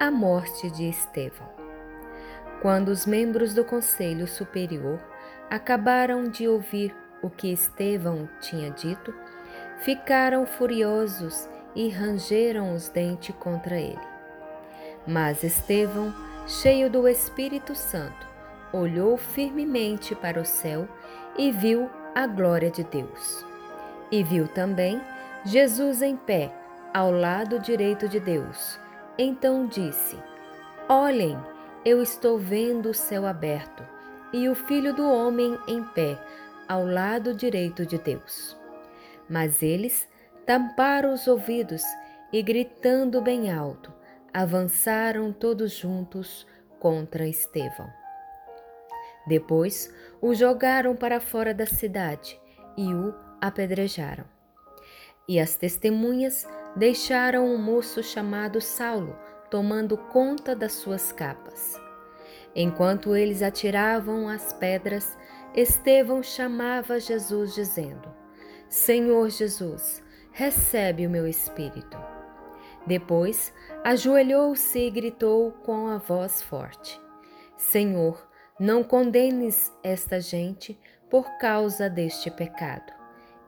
a morte de Estevão. Quando os membros do Conselho Superior acabaram de ouvir o que Estevão tinha dito, ficaram furiosos e rangeram os dentes contra ele. Mas Estevão, cheio do Espírito Santo, olhou firmemente para o céu e viu a glória de Deus. E viu também Jesus em pé, ao lado direito de Deus então disse: Olhem, eu estou vendo o céu aberto e o Filho do Homem em pé, ao lado direito de Deus. Mas eles tamparam os ouvidos e, gritando bem alto, avançaram todos juntos contra Estevão. Depois o jogaram para fora da cidade e o apedrejaram. E as testemunhas deixaram um moço chamado Saulo tomando conta das suas capas. Enquanto eles atiravam as pedras, Estevão chamava Jesus, dizendo: Senhor Jesus, recebe o meu espírito. Depois, ajoelhou-se e gritou com a voz forte: Senhor, não condenes esta gente por causa deste pecado.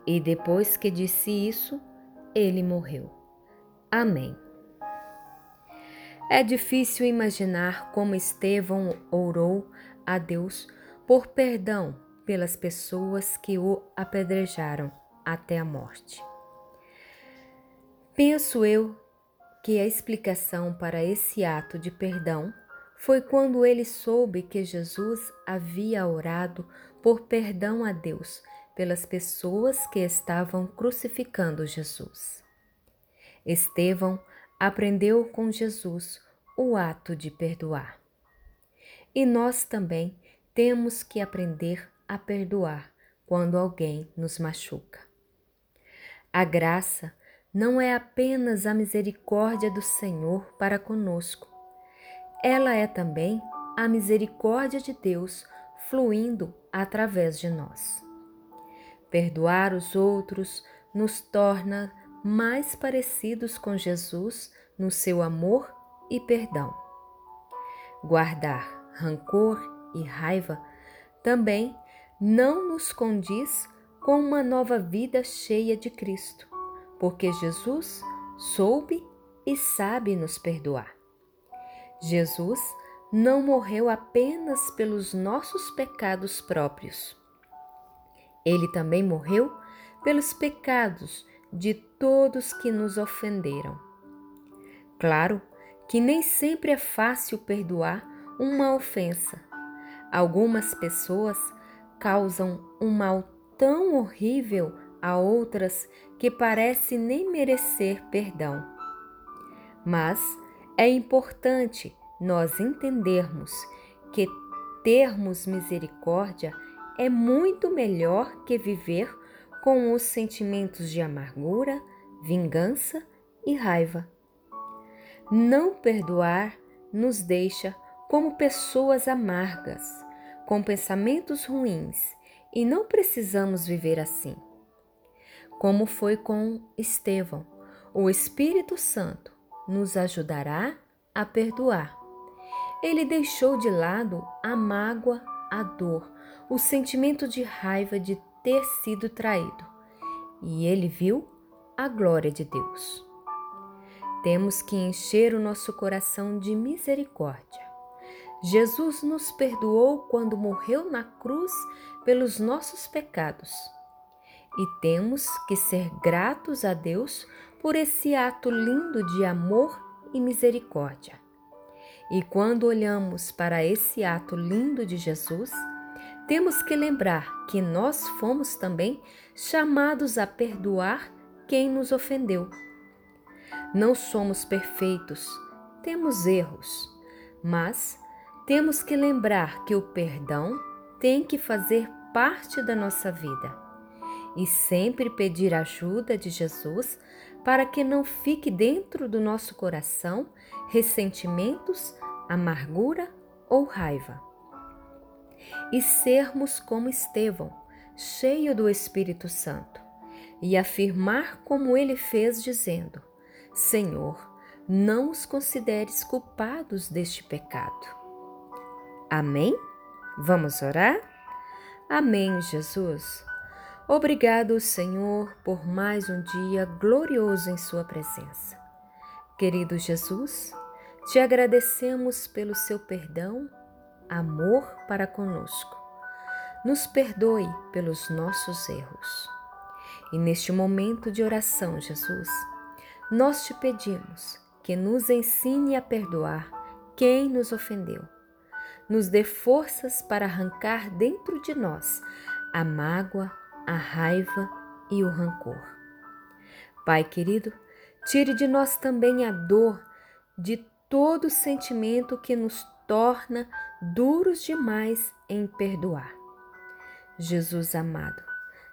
E depois que disse isso, ele morreu. Amém. É difícil imaginar como Estevão orou a Deus por perdão pelas pessoas que o apedrejaram até a morte. Penso eu que a explicação para esse ato de perdão foi quando ele soube que Jesus havia orado por perdão a Deus pelas pessoas que estavam crucificando Jesus. Estevão aprendeu com Jesus o ato de perdoar. E nós também temos que aprender a perdoar quando alguém nos machuca. A graça não é apenas a misericórdia do Senhor para conosco, ela é também a misericórdia de Deus fluindo através de nós. Perdoar os outros nos torna mais parecidos com Jesus no seu amor e perdão. Guardar rancor e raiva também não nos condiz com uma nova vida cheia de Cristo, porque Jesus soube e sabe nos perdoar. Jesus não morreu apenas pelos nossos pecados próprios ele também morreu pelos pecados de todos que nos ofenderam. Claro que nem sempre é fácil perdoar uma ofensa. Algumas pessoas causam um mal tão horrível a outras que parece nem merecer perdão. Mas é importante nós entendermos que termos misericórdia é muito melhor que viver com os sentimentos de amargura, vingança e raiva. Não perdoar nos deixa como pessoas amargas, com pensamentos ruins, e não precisamos viver assim. Como foi com Estevão, o Espírito Santo nos ajudará a perdoar. Ele deixou de lado a mágoa, a dor, o sentimento de raiva de ter sido traído, e ele viu a glória de Deus. Temos que encher o nosso coração de misericórdia. Jesus nos perdoou quando morreu na cruz pelos nossos pecados. E temos que ser gratos a Deus por esse ato lindo de amor e misericórdia. E quando olhamos para esse ato lindo de Jesus, temos que lembrar que nós fomos também chamados a perdoar quem nos ofendeu. Não somos perfeitos, temos erros, mas temos que lembrar que o perdão tem que fazer parte da nossa vida e sempre pedir ajuda de Jesus para que não fique dentro do nosso coração ressentimentos, amargura ou raiva. E sermos como Estevão, cheio do Espírito Santo, e afirmar como ele fez, dizendo: Senhor, não os consideres culpados deste pecado. Amém? Vamos orar? Amém, Jesus. Obrigado, Senhor, por mais um dia glorioso em Sua presença. Querido Jesus, te agradecemos pelo seu perdão, amor para conosco. Nos perdoe pelos nossos erros. E neste momento de oração, Jesus, nós te pedimos que nos ensine a perdoar quem nos ofendeu. Nos dê forças para arrancar dentro de nós a mágoa, a raiva e o rancor. Pai querido, tire de nós também a dor de todo sentimento que nos torna duros demais em perdoar. Jesus amado,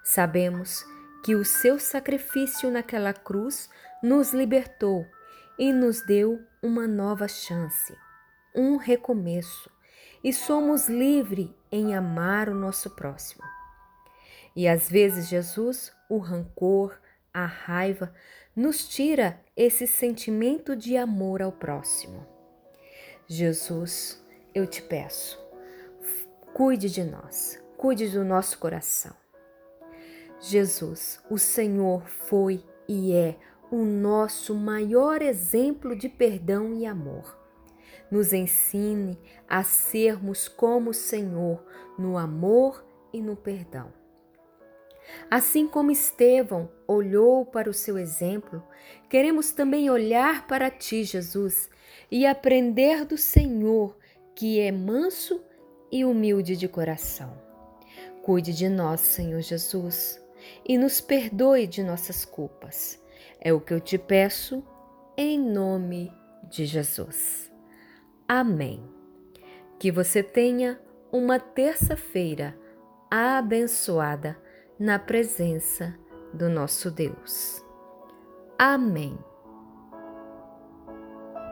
sabemos que o seu sacrifício naquela cruz nos libertou e nos deu uma nova chance, um recomeço, e somos livres em amar o nosso próximo. E às vezes, Jesus, o rancor, a raiva, nos tira esse sentimento de amor ao próximo. Jesus, eu te peço, cuide de nós, cuide do nosso coração. Jesus, o Senhor foi e é o nosso maior exemplo de perdão e amor. Nos ensine a sermos como o Senhor no amor e no perdão. Assim como Estevão olhou para o seu exemplo, queremos também olhar para ti, Jesus, e aprender do Senhor, que é manso e humilde de coração. Cuide de nós, Senhor Jesus, e nos perdoe de nossas culpas. É o que eu te peço, em nome de Jesus. Amém. Que você tenha uma terça-feira abençoada na presença do nosso Deus. Amém.